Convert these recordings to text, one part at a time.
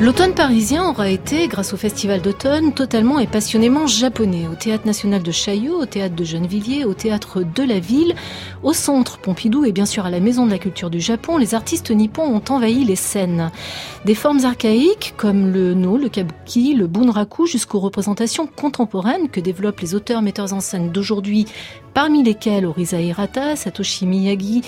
L'automne parisien aura été, grâce au festival d'automne, totalement et passionnément japonais. Au théâtre national de Chaillot, au théâtre de Gennevilliers, au théâtre de la ville, au centre Pompidou et bien sûr à la maison de la culture du Japon, les artistes nippons ont envahi les scènes. Des formes archaïques comme le no, le kabuki, le bunraku jusqu'aux représentations contemporaines que développent les auteurs metteurs en scène d'aujourd'hui parmi lesquels Orisa Hirata, Satoshi Miyagi,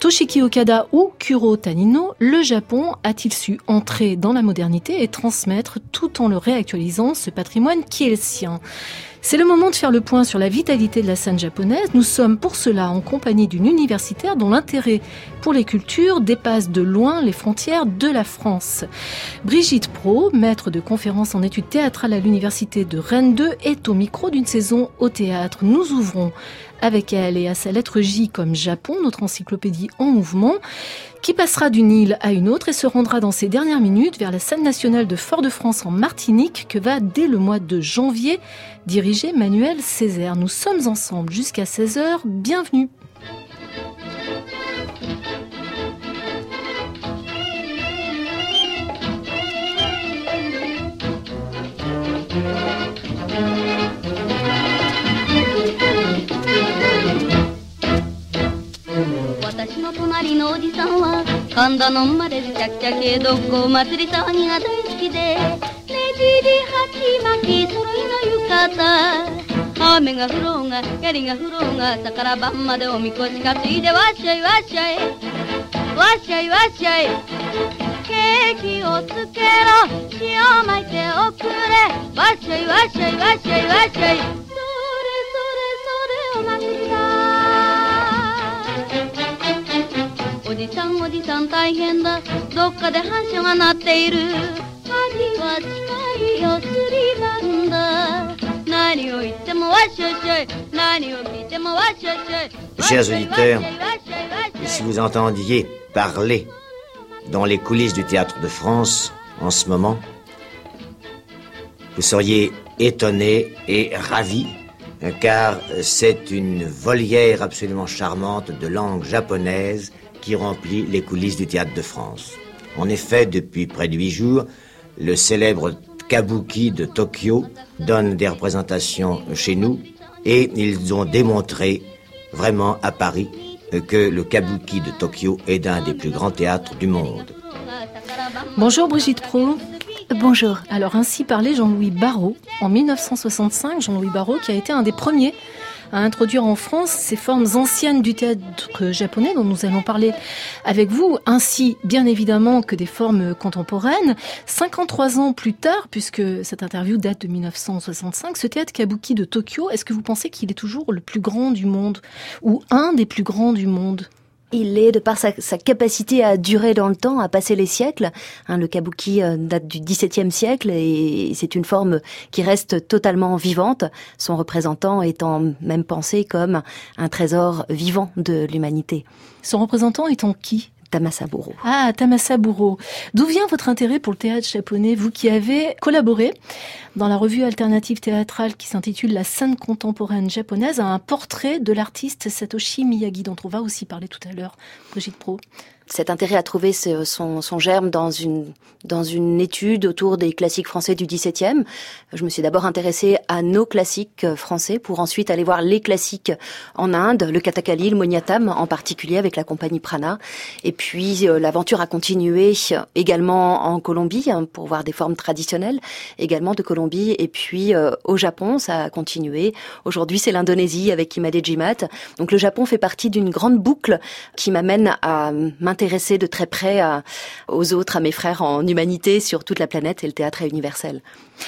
Toshiki Okada ou Kuro Tanino, le Japon a-t-il su entrer dans la modernité? Et transmettre tout en le réactualisant ce patrimoine qui est le sien c'est le moment de faire le point sur la vitalité de la scène japonaise. Nous sommes pour cela en compagnie d'une universitaire dont l'intérêt pour les cultures dépasse de loin les frontières de la France. Brigitte Pro, maître de conférences en études théâtrales à l'université de Rennes 2, est au micro d'une saison au théâtre. Nous ouvrons avec elle et à sa lettre J comme Japon, notre encyclopédie en mouvement, qui passera d'une île à une autre et se rendra dans ces dernières minutes vers la scène nationale de Fort-de-France en Martinique que va dès le mois de janvier diriger Manuel Césaire. Nous sommes ensemble jusqu'à 16h. Bienvenue. おじさんは神田のまれるちゃくちゃ系どっこ祭り騒ぎが大好きでねじり鉢巻き揃いの浴衣。雨が降ろうが槍が降ろうが朝から晩までおみこし担いでわっしゃいわっしゃい。わっしゃいわっしゃい。ケーキをつけろ。塩まいておくれ。わっしゃいわっしゃいわっしゃいわっしゃい。Chers auditeurs, si vous entendiez parler dans les coulisses du théâtre de France en ce moment, vous seriez étonnés et ravis car c'est une volière absolument charmante de langue japonaise qui remplit les coulisses du théâtre de France. En effet, depuis près de huit jours, le célèbre Kabuki de Tokyo donne des représentations chez nous et ils ont démontré vraiment à Paris que le Kabuki de Tokyo est d'un des plus grands théâtres du monde. Bonjour Brigitte Pro. Bonjour. Alors ainsi parlait Jean-Louis Barrault en 1965, Jean-Louis Barrault qui a été un des premiers à introduire en France ces formes anciennes du théâtre japonais dont nous allons parler avec vous, ainsi bien évidemment que des formes contemporaines. 53 ans plus tard, puisque cette interview date de 1965, ce théâtre kabuki de Tokyo, est-ce que vous pensez qu'il est toujours le plus grand du monde ou un des plus grands du monde? Il est, de par sa, capacité à durer dans le temps, à passer les siècles. Hein, le kabuki euh, date du XVIIe siècle et c'est une forme qui reste totalement vivante, son représentant étant même pensé comme un trésor vivant de l'humanité. Son représentant étant qui? Tamasaburo. Ah, Tamasaburo. D'où vient votre intérêt pour le théâtre japonais, vous qui avez collaboré dans la revue alternative théâtrale qui s'intitule La scène contemporaine japonaise à un portrait de l'artiste Satoshi Miyagi, dont on va aussi parler tout à l'heure, Brigitte Pro cet intérêt a trouvé son, son, germe dans une, dans une étude autour des classiques français du XVIIe. Je me suis d'abord intéressée à nos classiques français pour ensuite aller voir les classiques en Inde, le Kathakali, le Moniatam en particulier avec la compagnie Prana. Et puis euh, l'aventure a continué également en Colombie hein, pour voir des formes traditionnelles, également de Colombie. Et puis euh, au Japon, ça a continué. Aujourd'hui, c'est l'Indonésie avec Imade Jimat. Donc le Japon fait partie d'une grande boucle qui m'amène à m'intéresser de très près aux autres, à mes frères en humanité sur toute la planète et le théâtre est universel.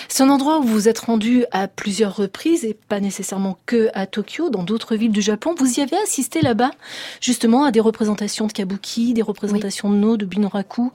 C'est un endroit où vous êtes rendu à plusieurs reprises et pas nécessairement que à Tokyo, dans d'autres villes du Japon. Vous y avez assisté là-bas, justement, à des représentations de kabuki, des représentations de no, de bunoraku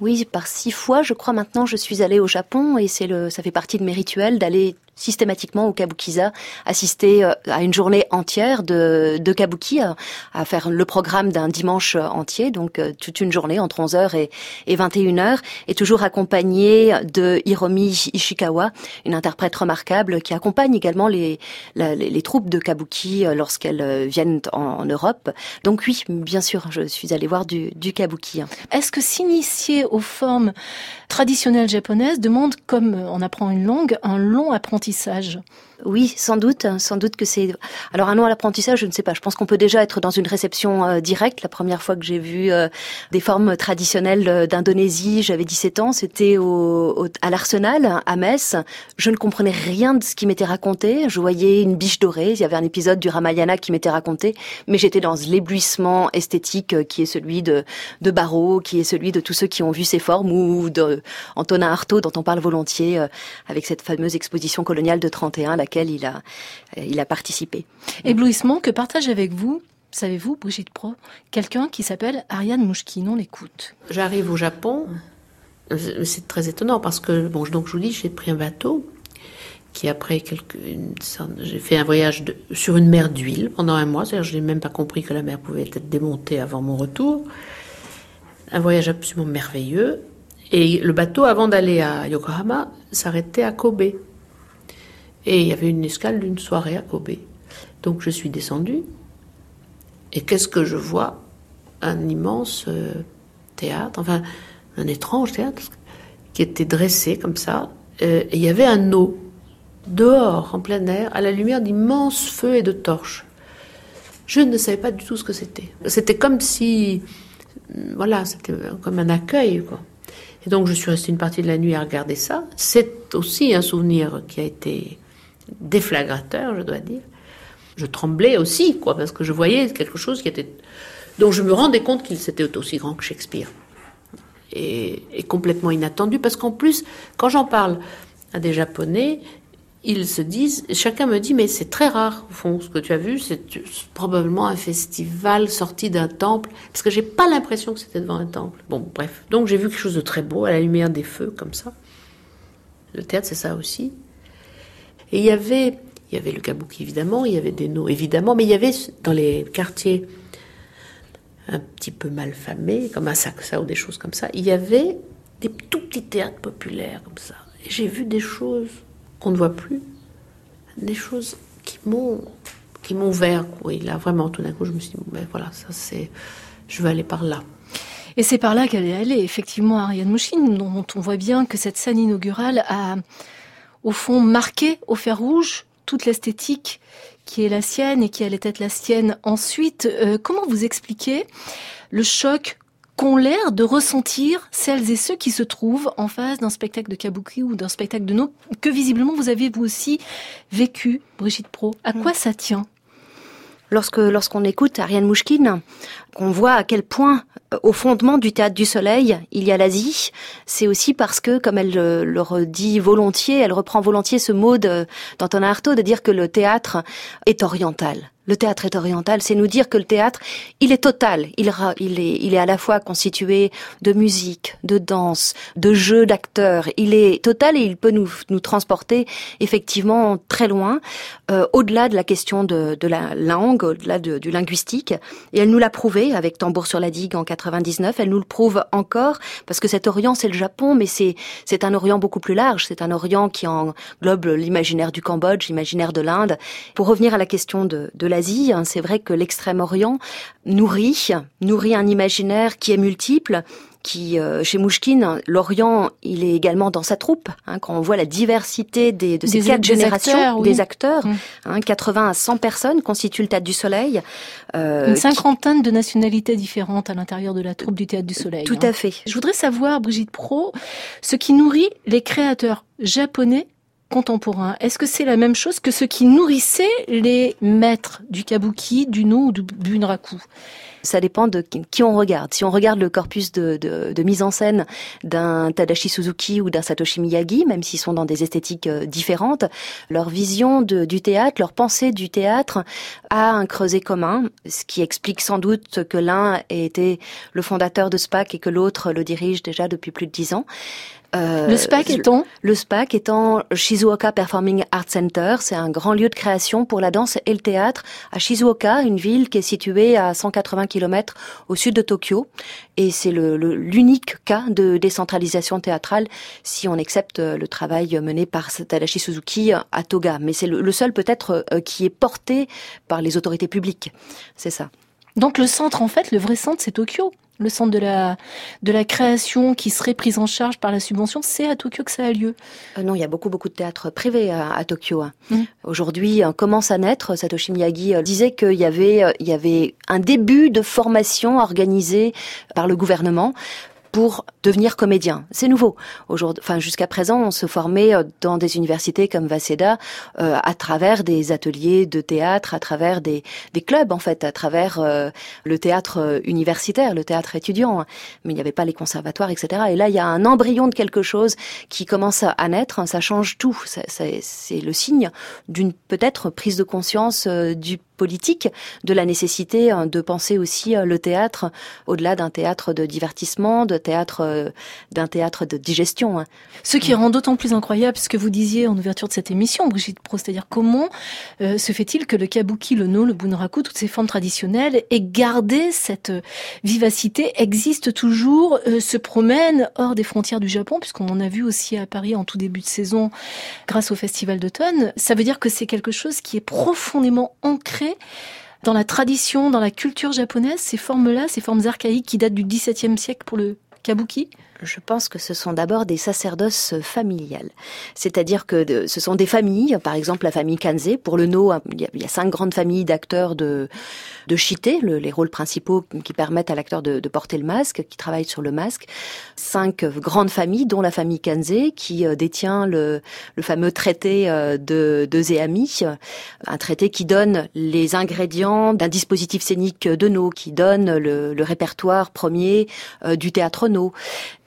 oui, par six fois, je crois maintenant, je suis allée au Japon et c'est le, ça fait partie de mes rituels d'aller systématiquement au Kabukiza, assister euh, à une journée entière de, de kabuki, à, faire le programme d'un dimanche entier, donc euh, toute une journée entre 11h et, et 21h, et toujours accompagné de Hiromi Ishikawa, une interprète remarquable qui accompagne également les, les, troupes de kabuki euh, lorsqu'elles viennent en, Europe. Donc oui, bien sûr, je suis allée voir du, du kabuki. Est-ce que s'initier aux formes traditionnelles japonaises demande, comme on apprend une langue, un long apprentissage d'apprentissage oui, sans doute, sans doute que c'est. Alors un nom à l'apprentissage, je ne sais pas. Je pense qu'on peut déjà être dans une réception euh, directe. La première fois que j'ai vu euh, des formes traditionnelles euh, d'Indonésie, j'avais 17 ans. C'était au, à l'Arsenal, à Metz. Je ne comprenais rien de ce qui m'était raconté. Je voyais une biche dorée. Il y avait un épisode du Ramayana qui m'était raconté, mais j'étais dans l'éblouissement esthétique qui est celui de de Barreau, qui est celui de tous ceux qui ont vu ces formes, ou de Antonin Artaud, dont on parle volontiers, avec cette fameuse exposition coloniale de 31, il a, il a participé. Éblouissement que partage avec vous savez-vous, Brigitte Pro, quelqu'un qui s'appelle Ariane Mouchkine, on l'écoute. J'arrive au Japon, c'est très étonnant parce que, bon, donc je vous dis, j'ai pris un bateau qui après quelques, j'ai fait un voyage sur une mer d'huile pendant un mois, c'est-à-dire je n'ai même pas compris que la mer pouvait être démontée avant mon retour. Un voyage absolument merveilleux. Et le bateau, avant d'aller à Yokohama, s'arrêtait à Kobe. Et il y avait une escale d'une soirée à Kobe. Donc je suis descendue. Et qu'est-ce que je vois? Un immense euh, théâtre, enfin un étrange théâtre, qui était dressé comme ça. Euh, et il y avait un eau, dehors, en plein air, à la lumière d'immenses feux et de torches. Je ne savais pas du tout ce que c'était. C'était comme si, voilà, c'était comme un accueil, quoi. Et donc je suis restée une partie de la nuit à regarder ça. C'est aussi un souvenir qui a été déflagrateur, je dois dire. Je tremblais aussi, quoi, parce que je voyais quelque chose qui était. dont je me rendais compte qu'il était aussi grand que Shakespeare. Et, complètement inattendu, parce qu'en plus, quand j'en parle à des Japonais, ils se disent, chacun me dit, mais c'est très rare, au fond, ce que tu as vu, c'est probablement un festival sorti d'un temple, parce que j'ai pas l'impression que c'était devant un temple. Bon, bref. Donc j'ai vu quelque chose de très beau, à la lumière des feux, comme ça. Le théâtre, c'est ça aussi. Et il y avait, il y avait le kabuki évidemment, il y avait des noms évidemment, mais il y avait dans les quartiers un petit peu malfamés, comme à Saxa ou des choses comme ça, il y avait des tout petits théâtres populaires comme ça. Et j'ai vu des choses qu'on ne voit plus, des choses qui m'ont qui m'ont ouvert. Oui, là vraiment, tout d'un coup, je me suis dit, ben voilà, ça c'est, je vais aller par là. Et c'est par là qu'elle est allée, effectivement, Ariane Mouchine, dont on voit bien que cette scène inaugurale a au fond, marqué au fer rouge toute l'esthétique qui est la sienne et qui allait être la sienne ensuite. Euh, comment vous expliquez le choc qu'ont l'air de ressentir celles et ceux qui se trouvent en face d'un spectacle de kabuki ou d'un spectacle de no que visiblement vous avez vous aussi vécu, Brigitte Pro? À quoi ça tient? Lorsque lorsqu'on écoute Ariane Mouchkine, qu'on voit à quel point euh, au fondement du théâtre du soleil, il y a l'Asie, c'est aussi parce que, comme elle le, redit volontiers, elle reprend volontiers ce mot d'Antonin Artaud de dire que le théâtre est oriental. Le théâtre est oriental, c'est nous dire que le théâtre, il est total. Il, est, il est à la fois constitué de musique, de danse, de jeux d'acteurs. Il est total et il peut nous, nous transporter effectivement très loin, euh, au-delà de la question de, de la langue, au-delà de, du linguistique. Et elle nous l'a prouvé avec Tambour sur la digue en 99. Elle nous le prouve encore parce que cet Orient, c'est le Japon, mais c'est c'est un Orient beaucoup plus large. C'est un Orient qui englobe l'imaginaire du Cambodge, l'imaginaire de l'Inde. Pour revenir à la question de, de la Hein, c'est vrai que l'Extrême-Orient nourrit, nourrit un imaginaire qui est multiple, qui euh, chez Mouchkine, l'Orient, il est également dans sa troupe. Hein, quand on voit la diversité des, de ces quatre générations des acteurs, 80 mmh. hein, à 100 personnes constituent le Théâtre du Soleil. Euh, Une cinquantaine de nationalités différentes à l'intérieur de la troupe du Théâtre du Soleil. Tout à fait. Je voudrais savoir, Brigitte Pro, ce qui nourrit les créateurs japonais contemporain, est-ce que c'est la même chose que ce qui nourrissait les maîtres du kabuki, du no ou du bunraku? Ça dépend de qui on regarde. Si on regarde le corpus de, de, mise en scène d'un Tadashi Suzuki ou d'un Satoshi Miyagi, même s'ils sont dans des esthétiques euh, différentes, leur vision du théâtre, leur pensée du théâtre a un creuset commun, ce qui explique sans doute que l'un ait été le fondateur de SPAC et que l'autre le dirige déjà depuis plus de dix ans Euh, le SPAC étant Le SPAC étant Shizuoka Performing Arts Center. C'est un grand lieu de création pour la danse et le théâtre à Shizuoka, une ville qui est située à 180 km au sud de Tokyo. Et c'est l'unique cas de décentralisation théâtrale si on accepte le travail mené par Tadashi Suzuki à Toga. Mais c'est le, seul peut-être euh, qui est porté par les autorités publiques. C'est ça. Donc le centre, en fait, le vrai centre, c'est Tokyo le centre de la, de la création qui serait prise en charge par la subvention, c'est à Tokyo que ça a lieu euh, Non, il y a beaucoup, beaucoup de théâtres privés à, Tokyo. Hein. Mmh. Aujourd'hui, euh, commence à naître, Satoshi Miyagi euh, disait qu'il y avait, il y avait un début de formation organisée par le gouvernement pour devenir comédien. C'est nouveau. Aujourd'hui, enfin jusqu'à présent, on se formait euh, dans des universités comme Waseda euh, à travers des ateliers de théâtre, à travers des, des clubs en fait, à travers euh, le théâtre universitaire, le théâtre étudiant. Mais il n'y avait pas les conservatoires, etc. Et là, il y a un embryon de quelque chose qui commence à naître. Ça change tout. C'est le signe d'une peut-être prise de conscience du politique, de la nécessité hein, de penser aussi euh, le théâtre au-delà d'un théâtre de divertissement, de théâtre euh, d'un théâtre de digestion. Hein. Ce qui rend d'autant plus incroyable ce que vous disiez en ouverture de cette émission, Brigitte Pro, c'est-à-dire comment euh, se fait-il que le kabuki, le no, le bunraku, toutes ces formes traditionnelles aient gardé cette vivacité, existent toujours, se promènent hors des frontières du Japon, puisqu'on en a vu aussi à Paris en tout début de saison grâce au Festival d'automne. Ça veut dire que c'est quelque chose qui est profondément ancré dans la tradition, dans la culture japonaise, ces formes-là, ces formes archaïques qui datent du XVIIe siècle pour le kabuki je pense que ce sont d'abord des sacerdoces familiales. C'est-à-dire que ce sont des familles, par exemple la famille Kanze. Pour le No, il y a, cinq grandes familles d'acteurs de, de shité, les rôles principaux qui permettent à l'acteur de, porter le masque, qui travaillent sur le masque. Cinq grandes familles, dont la famille Kanze, qui euh, détient le, fameux traité euh, de, de Zéami, un traité qui donne les ingrédients d'un dispositif scénique de No, qui donne le, le répertoire premier euh, du théâtre No.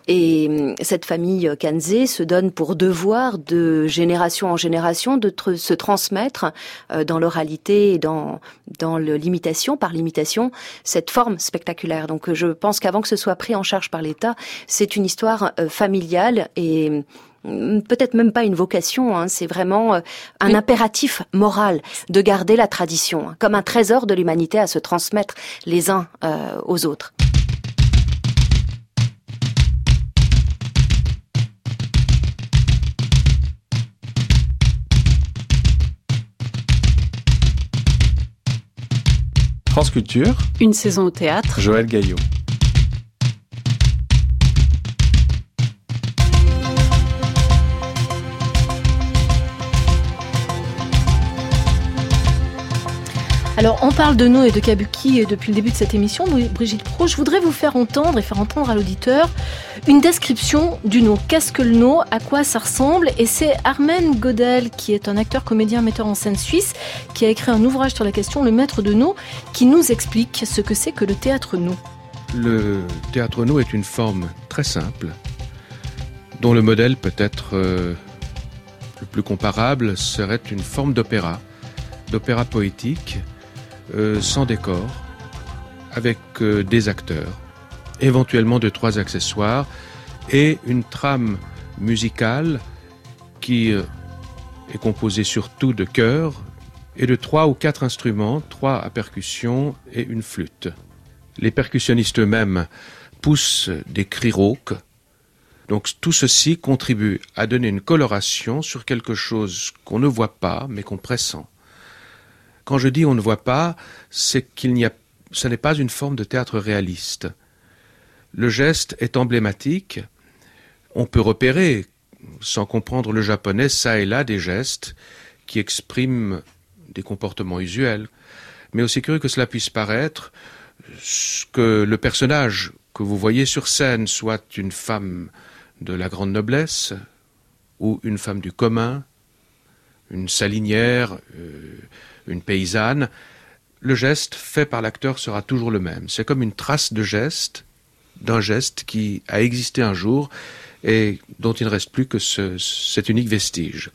Et hum, cette famille Kanze se donne pour devoir de génération en génération de se transmettre euh, dans l'oralité et dans dans l'imitation par l'imitation cette forme spectaculaire. Donc je pense qu'avant que ce soit pris en charge par l'État, c'est une histoire euh, familiale et hum, peut-être même pas une vocation, hein, c'est vraiment euh, un impératif moral de garder la tradition hein, comme un trésor de l'humanité à se transmettre les uns aux autres. France Culture. Une saison au théâtre. Joël Gaillot. Alors, on parle de No et de Kabuki depuis le début de cette émission, Brigitte Pro. Je voudrais vous faire entendre et faire entendre à l'auditeur une description du No. Qu'est-ce que le No À quoi ça ressemble Et c'est Armen Godel, qui est un acteur, comédien, metteur en scène suisse, qui a écrit un ouvrage sur la question, Le Maître de No, qui nous explique ce que c'est que le théâtre No. Le théâtre No est une forme très simple, dont le modèle peut-être euh, le plus comparable serait une forme d'opéra, d'opéra poétique, euh, sans décor, avec euh, des acteurs, éventuellement de trois accessoires, et une trame musicale qui euh, est composée surtout de chœurs et de trois ou quatre instruments, trois à percussion et une flûte. Les percussionnistes eux-mêmes poussent des cris rauques. Donc tout ceci contribue à donner une coloration sur quelque chose qu'on ne voit pas mais qu'on pressent. Quand je dis on ne voit pas, c'est qu'il n'y a, ce n'est pas une forme de théâtre réaliste. Le geste est emblématique. On peut repérer, sans comprendre le japonais, ça et là des gestes qui expriment des comportements usuels. Mais aussi curieux que cela puisse paraître, que le personnage que vous voyez sur scène soit une femme de la grande noblesse ou une femme du commun, une salinière, euh, une paysanne, le geste fait par l'acteur sera toujours le même. C'est comme une trace de geste, d'un geste qui a existé un jour et dont il ne reste plus que cet unique vestige.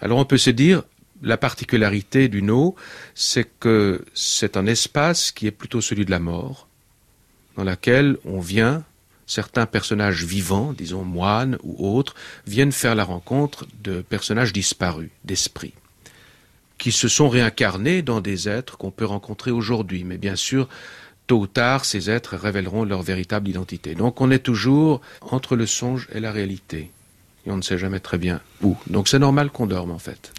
Alors on peut se dire, la particularité du no, c'est que c'est un espace qui est plutôt celui de la mort, dans laquelle on vient certains personnages vivants, disons moines ou autres, viennent faire la rencontre de personnages disparus, d'esprits, qui se sont réincarnés dans des êtres qu'on peut rencontrer aujourd'hui. Mais bien sûr, tôt ou tard, ces êtres révéleront leur véritable identité. Donc on est toujours entre le songe et la réalité. Et on ne sait jamais très bien où. Donc c'est normal qu'on dorme en fait.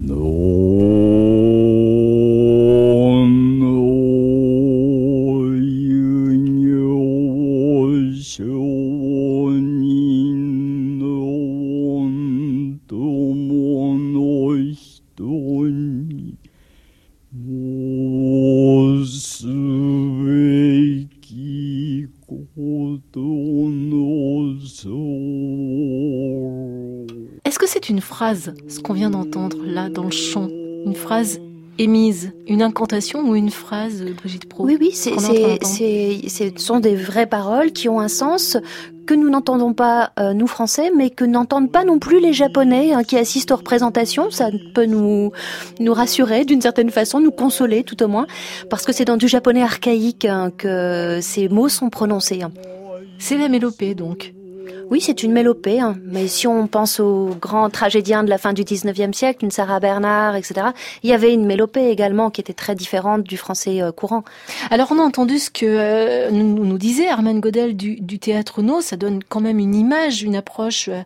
Phrase, ce qu'on vient d'entendre là dans le chant, une phrase émise, une incantation ou une phrase, Brigitte Pro Oui, oui, c'est, ce sont des vraies paroles qui ont un sens que nous n'entendons pas, euh, nous Français, mais que n'entendent pas non plus les Japonais hein, qui assistent aux représentations. Ça peut nous, nous rassurer d'une certaine façon, nous consoler tout au moins, parce que c'est dans du japonais archaïque hein, que ces mots sont prononcés. Hein. C'est la mélopée donc. Oui, c'est une mélopée, hein. mais si on pense aux grands tragédiens de la fin du 19e siècle, une Sarah Bernard, etc., il y avait une mélopée également qui était très différente du français euh, courant. Alors on a entendu ce que euh, nous, disait Armand Godel du, théâtre No, ça donne quand même une image, une approche euh,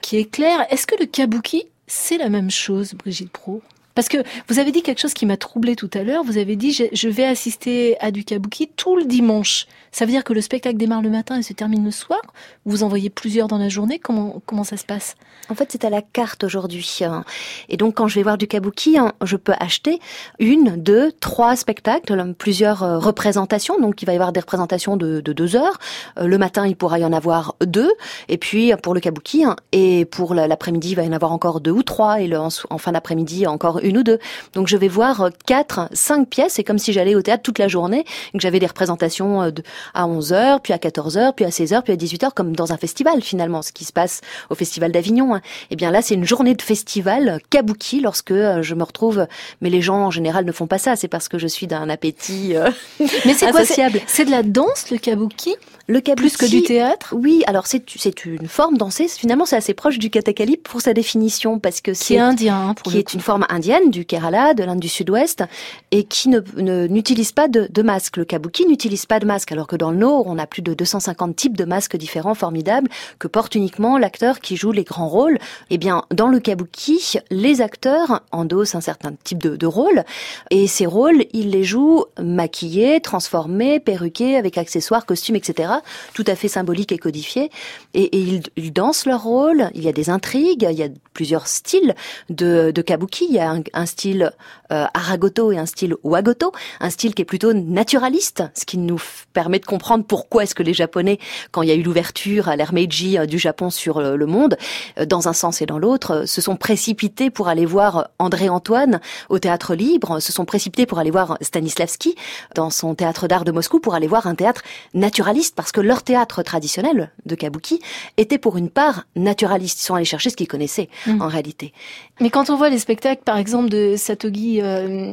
qui est claire. Est-ce que le kabuki, c'est la même chose, Brigitte Pro parce que vous avez dit quelque chose qui m'a troublé tout à l'heure. Vous avez dit je vais assister à du kabuki tout le dimanche. Ça veut dire que le spectacle démarre le matin et se termine le soir Vous en voyez plusieurs dans la journée Comment comment ça se passe? En fait, c'est à la carte aujourd'hui. Hein. Et donc, quand je vais voir du kabuki, hein, je peux acheter une, deux, trois spectacles, plusieurs euh, représentations. Donc, il va y avoir des représentations de, deux heures. Euh, le matin, il pourra y en avoir deux. Et puis, pour le kabuki, hein, et pour l'après-midi, il va y en avoir encore deux ou trois. Et en fin d'après-midi, encore une ou deux. Donc je vais voir euh, quatre, cinq pièces. C'est comme si j'allais au théâtre toute la journée et que j'avais des représentations euh, à 11h, puis à 14h, puis à 16h, puis à 18h, comme dans un festival finalement, ce qui se passe au Festival d'Avignon. Et hein. eh bien là, c'est une journée de festival kabuki lorsque euh, je me retrouve. Mais les gens en général ne font pas ça. C'est parce que je suis d'un appétit Mais c'est quoi C'est de la danse le kabuki? Le kabuki, plus que du théâtre? Oui, alors c'est c'est une forme dansée. Finalement, c'est assez proche du katakali pour sa définition parce que c'est indien, pour qui est une forme indienne du Kerala, de l'Inde du Sud-Ouest, et qui ne n'utilise pas de, de, masque. Le kabuki n'utilise pas de masque, alors que dans le Nord, on a plus de 250 types de masques différents, formidables, que porte uniquement l'acteur qui joue les grands rôles. Eh bien, dans le kabuki, les acteurs endossent un certain type de, de rôle, et ces rôles, ils les jouent maquillés, transformés, perruqués, avec accessoires, costumes, etc tout à fait symbolique et codifié. Et, ils, dansent leur rôle. Il y a des intrigues. Il y a plusieurs styles de, kabuki. Il y a un, style euh, aragoto et un style wagoto, un style qui est plutôt naturaliste, ce qui nous permet de comprendre pourquoi est-ce que les Japonais, quand il y a eu l'ouverture à l'ère Meiji euh, du Japon sur le, monde, euh, dans un sens et dans l'autre, se sont précipités pour aller voir André Antoine au théâtre libre, se sont précipités pour aller voir Stanislavski dans son théâtre d'art de Moscou pour aller voir un théâtre naturaliste parce que leur théâtre traditionnel de kabuki était pour une part naturaliste. Ils sont allés chercher ce qu'ils connaissaient mmh. en réalité. Mais quand on voit les spectacles, par exemple, de Satogi euh,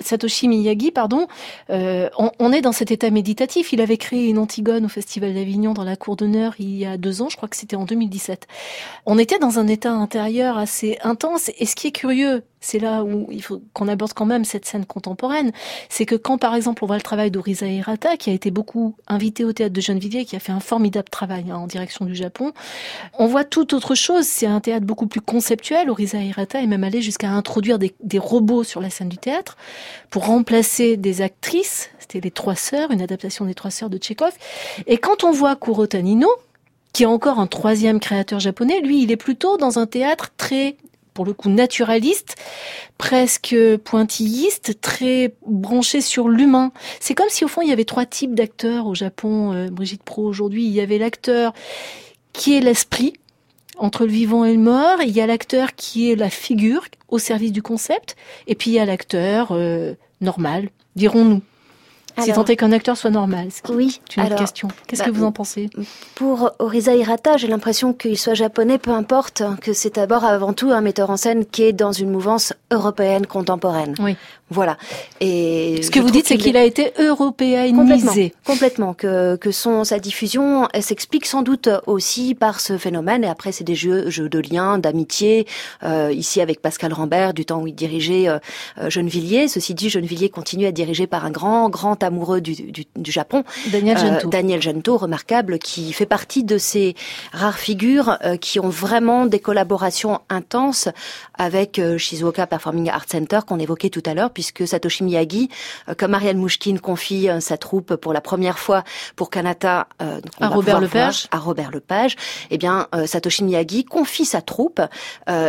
Satoshi Miyagi, pardon, euh, on, est dans cet état méditatif. Il avait créé une Antigone au Festival d'Avignon dans la cour d'honneur il y a deux ans, je crois que c'était en 2017. On était dans un état intérieur assez intense. Et ce qui est curieux, c'est là où il faut qu'on aborde quand même cette scène contemporaine, c'est que quand par exemple on voit le travail d'Orisa Hirata, qui a été beaucoup invité au théâtre de Gennevilliers, qui a fait un formidable travail hein, en direction du Japon, on voit tout autre chose. C'est un théâtre beaucoup plus conceptuel. Orisa Hirata est même allé jusqu'à introduire des, des, robots sur la scène du théâtre pour remplacer des actrices. C'était les Trois Sœurs, une adaptation des Trois Sœurs de Tchekhov. Et quand on voit Kuro Tanino, qui est encore un troisième créateur japonais, lui, il est plutôt dans un théâtre très pour le coup naturaliste, presque pointilliste, très branché sur l'humain. C'est comme si au fond il y avait trois types d'acteurs au Japon, euh, Brigitte Pro aujourd'hui. Il y avait l'acteur qui est l'esprit, entre le vivant et le mort, il y a l'acteur qui est la figure au service du concept, et puis il y a l'acteur euh, normal, dirons-nous si tant est qu'un acteur soit normal. Oui. C'est une autre question. Qu'est-ce que bah, vous en pensez? Pour Orisa Hirata, j'ai l'impression qu'il soit japonais, peu importe, que c'est d'abord avant tout un metteur en scène qui est dans une mouvance européenne contemporaine. Oui. Voilà. Et ce que vous dites, c'est qu'il a été européanisé. Complètement, complètement. Que, que son, sa diffusion, s'explique sans doute aussi par ce phénomène. Et après, c'est des jeux, jeux de liens, d'amitié. Euh, ici, avec Pascal Rambert, du temps où il dirigeait euh, euh Gennevilliers. Ceci dit, Gennevilliers continue à être dirigé par un grand, grand amoureux du, du, du Japon. Daniel Gento. Euh, Daniel Gento, remarquable, qui fait partie de ces rares figures euh, qui ont vraiment des collaborations intenses avec Shizuoka Performing Arts Center qu'on évoquait tout à l'heure puisque Satoshi Miyagi, euh, comme Ariane Mouchkine confie euh, sa troupe pour la première fois pour Kanata euh, à Robert Lepage, à Robert Lepage, eh bien Satoshi Miyagi confie sa troupe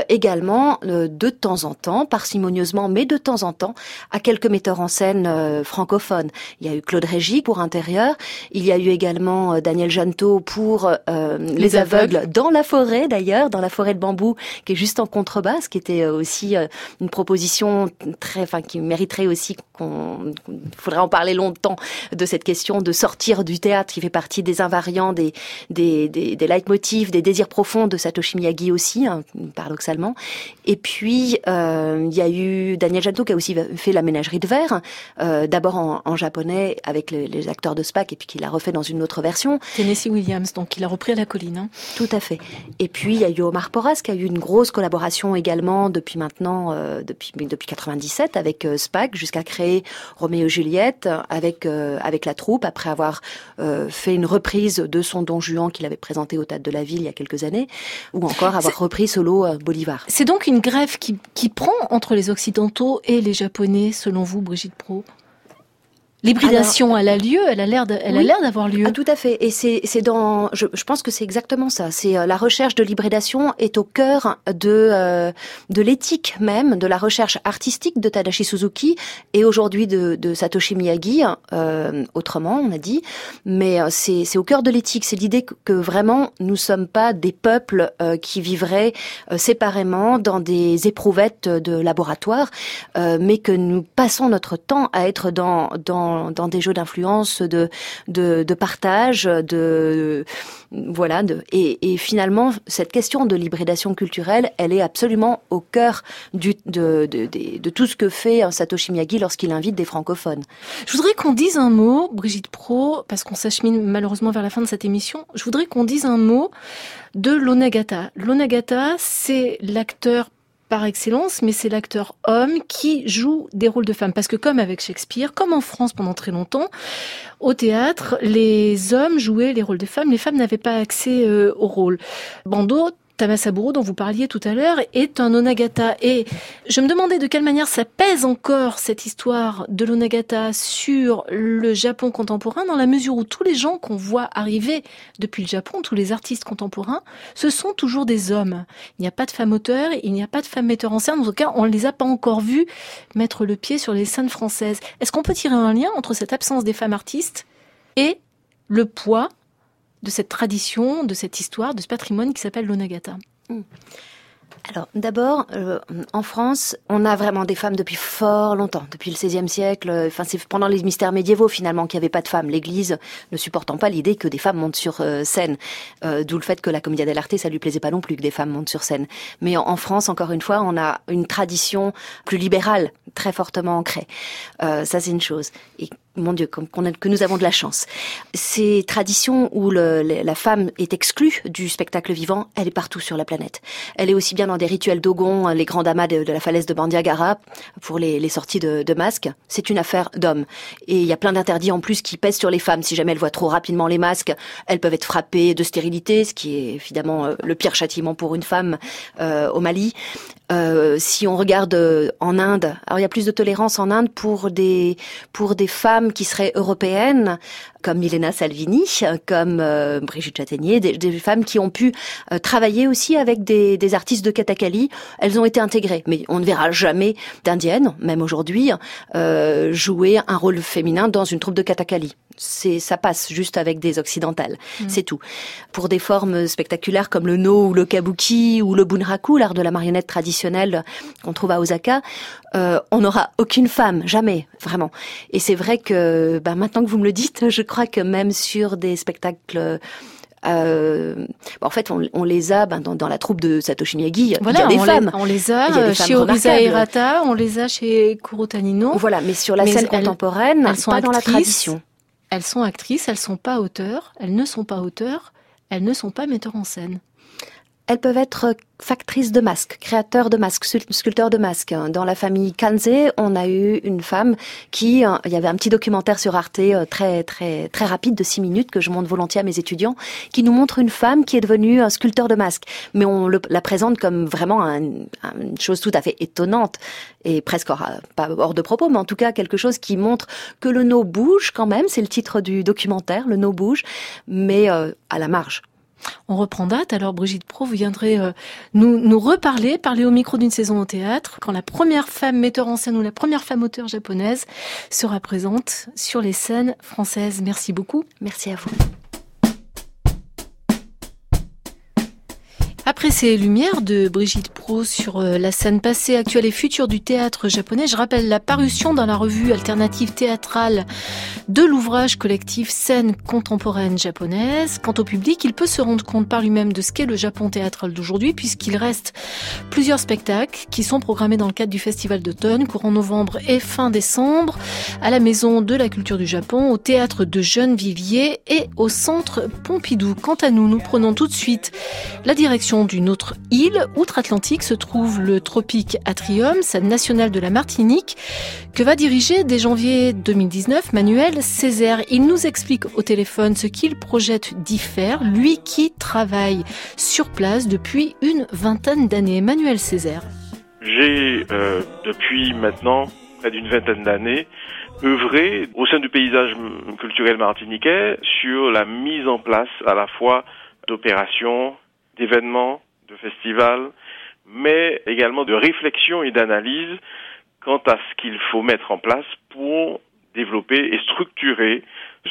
également de temps en temps, parcimonieusement, mais de temps en temps, à quelques metteurs en scène francophones. Il y a eu Claude Régis pour Intérieur, il y a eu également Daniel Janto pour Les, aveugles. dans la forêt d'ailleurs, dans la forêt de bambou qui est juste en contrebasse, qui était aussi une proposition très, enfin qui mériterait aussi qu'on faudrait en parler longtemps de cette question de sortir du théâtre qui fait partie des invariants, des des, des, des leitmotifs, des désirs profonds de Satoshi Miyagi aussi, hein, paradoxalement. Et puis euh, il y a eu Daniel Janto qui a aussi fait la ménagerie de verre, euh, d'abord en, en, japonais avec les acteurs de SPAC et puis qu'il a refait dans une autre version. Tennessee Williams, donc il a repris à la colline. Hein. Tout à fait. Et puis il y a eu Omar Porras qui a eu une grosse collaboration également depuis maintenant, euh, depuis depuis 97 avec euh, jusqu'à créer Roméo et Juliette avec euh, avec la troupe après avoir euh, fait une reprise de son Don Juan qu'il avait présenté au Théâtre de la Ville il y a quelques années ou encore avoir repris solo Bolivar. C'est donc une grève qui, qui prend entre les occidentaux et les japonais selon vous Brigitte Pro L'hybridation, elle a lieu, elle a l'air, elle a l'air d'avoir lieu. Ah, tout à fait. Et c'est, c'est dans, je, je, pense que c'est exactement ça. C'est euh, la recherche de l'hybridation est au cœur de euh, de l'éthique même, de la recherche artistique de Tadashi Suzuki et aujourd'hui de, de Satoshi Miyagi. Euh, autrement, on a dit, mais euh, c'est c'est au cœur de l'éthique. C'est l'idée que, que, vraiment nous sommes pas des peuples qui vivraient séparément dans des éprouvettes de laboratoire, mais que nous passons notre temps à être dans dans dans, des jeux d'influence, de, de, partage, de voilà. Et, finalement, cette question de l'hybridation culturelle, elle est absolument au cœur de, de, tout ce que fait Satoshi Miyagi lorsqu'il invite des francophones. Je voudrais qu'on dise un mot, Brigitte Pro, parce qu'on s'achemine malheureusement vers la fin de cette émission. Je voudrais qu'on dise un mot de l'Onagata. L'Onagata, c'est l'acteur par excellence, mais c'est l'acteur homme qui joue des rôles de femmes. Parce que comme avec Shakespeare, comme en France pendant très longtemps, au théâtre, les hommes jouaient les rôles de femmes, les femmes n'avaient pas accès euh, au rôle. Tamasaburo, dont vous parliez tout à l'heure, est un onagata. Et je me demandais de quelle manière ça pèse encore cette histoire de l'onagata sur le Japon contemporain, dans la mesure où tous les gens qu'on voit arriver depuis le Japon, tous les artistes contemporains, ce sont toujours des hommes. Il n'y a pas de femmes auteurs, il n'y a pas de femmes metteurs en scène. En tout cas, on ne les a pas encore vus mettre le pied sur les scènes françaises. Est-ce qu'on peut tirer un lien entre cette absence des femmes artistes et le poids de cette tradition, de cette histoire, de ce patrimoine qui s'appelle l'Onagata hmm. Alors, d'abord, euh, en France, on a vraiment des femmes depuis fort longtemps, depuis le XVIe siècle. Enfin, c'est pendant les mystères médiévaux finalement qu'il n'y avait pas de femmes. L'Église ne supportant pas l'idée que des femmes montent sur euh, scène, euh, d'où le fait que la Commedia dell'arte, ça lui plaisait pas non plus que des femmes montent sur scène. Mais en, France, encore une fois, on a une tradition plus libérale, très fortement ancrée. ça, c'est une chose. Mon Dieu, que nous avons de la chance. Ces traditions où la femme est exclue du spectacle vivant, elle est partout sur la planète. Elle est aussi bien dans des rituels d'Ogon, les grands damas de, la falaise de Bandiagara, pour les, sorties de, de masques. C'est une affaire d'hommes. Et il y a plein d'interdits en plus qui pèsent sur les femmes. Si jamais elles voient trop rapidement les masques, elles peuvent être frappées de stérilité, ce qui est évidemment euh, le pire châtiment pour une femme euh, au Mali. Euh, si on regarde euh, en Inde, alors il y a plus de tolérance en Inde pour des pour des femmes qui seraient européennes, comme Milena Salvini, comme euh, Brigitte Châtaignier, des, des, femmes qui ont pu travailler aussi avec des, des, artistes de Katakali. Elles ont été intégrées, mais on ne verra jamais d'indiennes, même aujourd'hui, jouer un rôle féminin dans une troupe de Katakali c'est ça passe juste avec des occidentales, mm. c'est tout. Pour des formes spectaculaires comme le no ou le kabuki ou le bunraku, l'art de la marionnette traditionnelle qu'on trouve à Osaka, euh, on n'aura aucune femme, jamais, vraiment. Et c'est vrai que bah, maintenant que vous me le dites, je crois que même sur des spectacles Euh, en fait, on, les a ben, dans, la troupe de Satoshi Miyagi. Voilà, il y a des on femmes. Les, on les a chez Orisa Hirata, on les a chez Kuro Tanino. Voilà, mais sur la scène contemporaine, elles sont pas dans la tradition. Elles sont actrices, elles sont pas auteurs, elles ne sont pas auteurs, elles ne sont pas metteurs en scène. Elles peuvent être factrices de masques, créateurs de masques, sculpteurs de masques. Dans la famille Kanze, on a eu une femme qui, euh, il y avait un petit documentaire sur Arte euh, très très très rapide de six minutes que je montre volontiers à mes étudiants, qui nous montre une femme qui est devenue un sculpteur de masques. Mais on la présente comme vraiment une chose tout à fait étonnante et presque hors, pas hors de propos, mais en tout cas quelque chose qui montre que le no bouge quand même. C'est le titre du documentaire, le no bouge, mais euh, à la marge. On reprend date, alors Brigitte Pro, vous viendrez euh, nous, nous reparler, parler au micro d'une saison au théâtre, quand la première femme metteur en scène ou la première femme auteur japonaise sera présente sur les scènes françaises. Merci beaucoup. Merci à vous. Après ces lumières de Brigitte Pro sur euh, la scène passée, actuelle et future du théâtre japonais, je rappelle la parution dans la revue alternative théâtrale de l'ouvrage collectif Scène contemporaine japonaise. Quant au public, il peut se rendre compte par lui-même de ce qu'est le Japon théâtral d'aujourd'hui, puisqu'il reste plusieurs spectacles qui sont programmés dans le cadre du Festival d'automne, courant novembre et fin décembre, à la Maison de la Culture du Japon, au Théâtre de Vivier et au Centre Pompidou. Quant à nous, nous prenons tout de suite la direction d'une autre île outre-Atlantique se trouve le tropique Atrium, scène nationale de la Martinique, que va diriger dès janvier 2019 Manuel Césaire? Il nous explique au téléphone ce qu'il projette d'y faire, lui qui travaille sur place depuis une vingtaine d'années. Manuel Césaire. J'ai, euh, depuis maintenant près d'une vingtaine d'années, œuvré au sein du paysage culturel martiniquais sur la mise en place à la fois d'opérations d'événements, de festivals, mais également de réflexion et d'analyse quant à ce qu'il faut mettre en place pour développer et structurer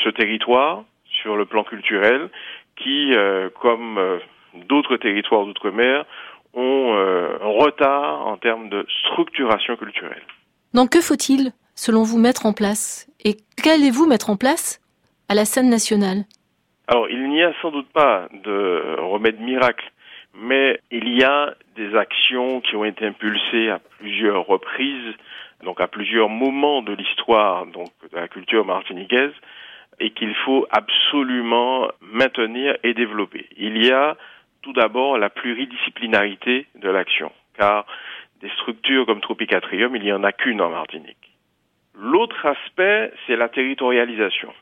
ce territoire sur le plan culturel qui, euh, comme euh, d'autres territoires d'outre-mer, ont euh, un retard en termes de structuration culturelle. Donc que faut-il, selon vous, mettre en place? Et qu'allez-vous mettre en place à la scène nationale? Alors, il n'y a sans doute pas de remède miracle, mais il y a des actions qui ont été impulsées à plusieurs reprises, donc à plusieurs moments de l'histoire donc de la culture martiniquaise, et qu'il faut absolument maintenir et développer. Il y a tout d'abord la pluridisciplinarité de l'action, car des structures comme Tropicatrium, il n'y en a qu'une en Martinique. L'autre aspect, c'est la territorialisation.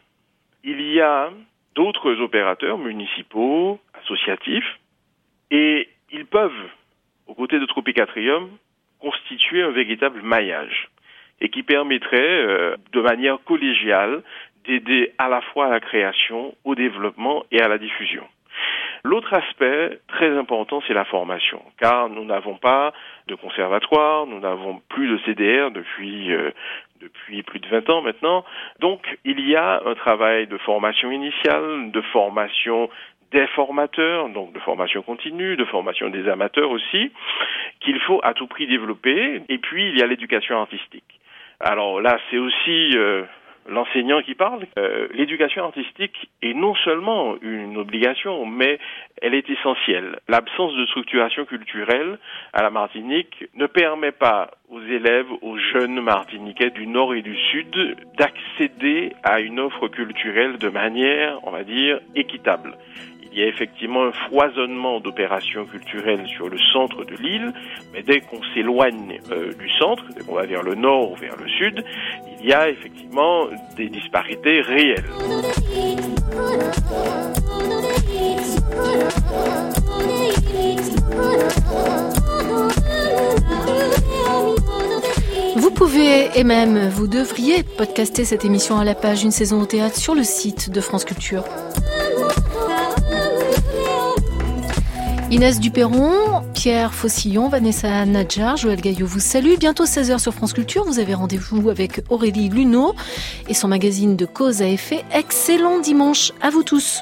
Il y a d'autres opérateurs municipaux, associatifs, et ils peuvent, aux côtés de Tropicatrium, constituer un véritable maillage et qui permettrait, euh, de manière collégiale, d'aider à la fois à la création, au développement et à la diffusion. L'autre aspect très important, c'est la formation, car nous n'avons pas de conservatoire, nous n'avons plus de CDR depuis euh, depuis plus de 20 ans maintenant. Donc, il y a un travail de formation initiale, de formation des formateurs, donc de formation continue, de formation des amateurs aussi, qu'il faut à tout prix développer. Et puis, il y a l'éducation artistique. Alors là, c'est aussi euh, l'enseignant qui parle. Euh, l'éducation artistique est non seulement une obligation, mais elle est essentielle. L'absence de structuration culturelle à la Martinique ne permet pas aux élèves, aux jeunes martiniquais du nord et du sud d'accéder à une offre culturelle de manière, on va dire, équitable. Il y a effectivement un foisonnement d'opérations culturelles sur le centre de l'île, mais dès qu'on s'éloigne euh, du centre, dès qu'on va vers le nord ou vers le sud, il y a effectivement des disparités réelles. Vous pouvez et même vous devriez podcaster cette émission à la page Une saison au théâtre sur le site de France Culture. Inès Duperron, Pierre Fossillon, Vanessa Nadjar, Joël Gaillot vous salue. Bientôt 16h sur France Culture, vous avez rendez-vous avec Aurélie Luneau et son magazine de cause à effet. Excellent dimanche à vous tous.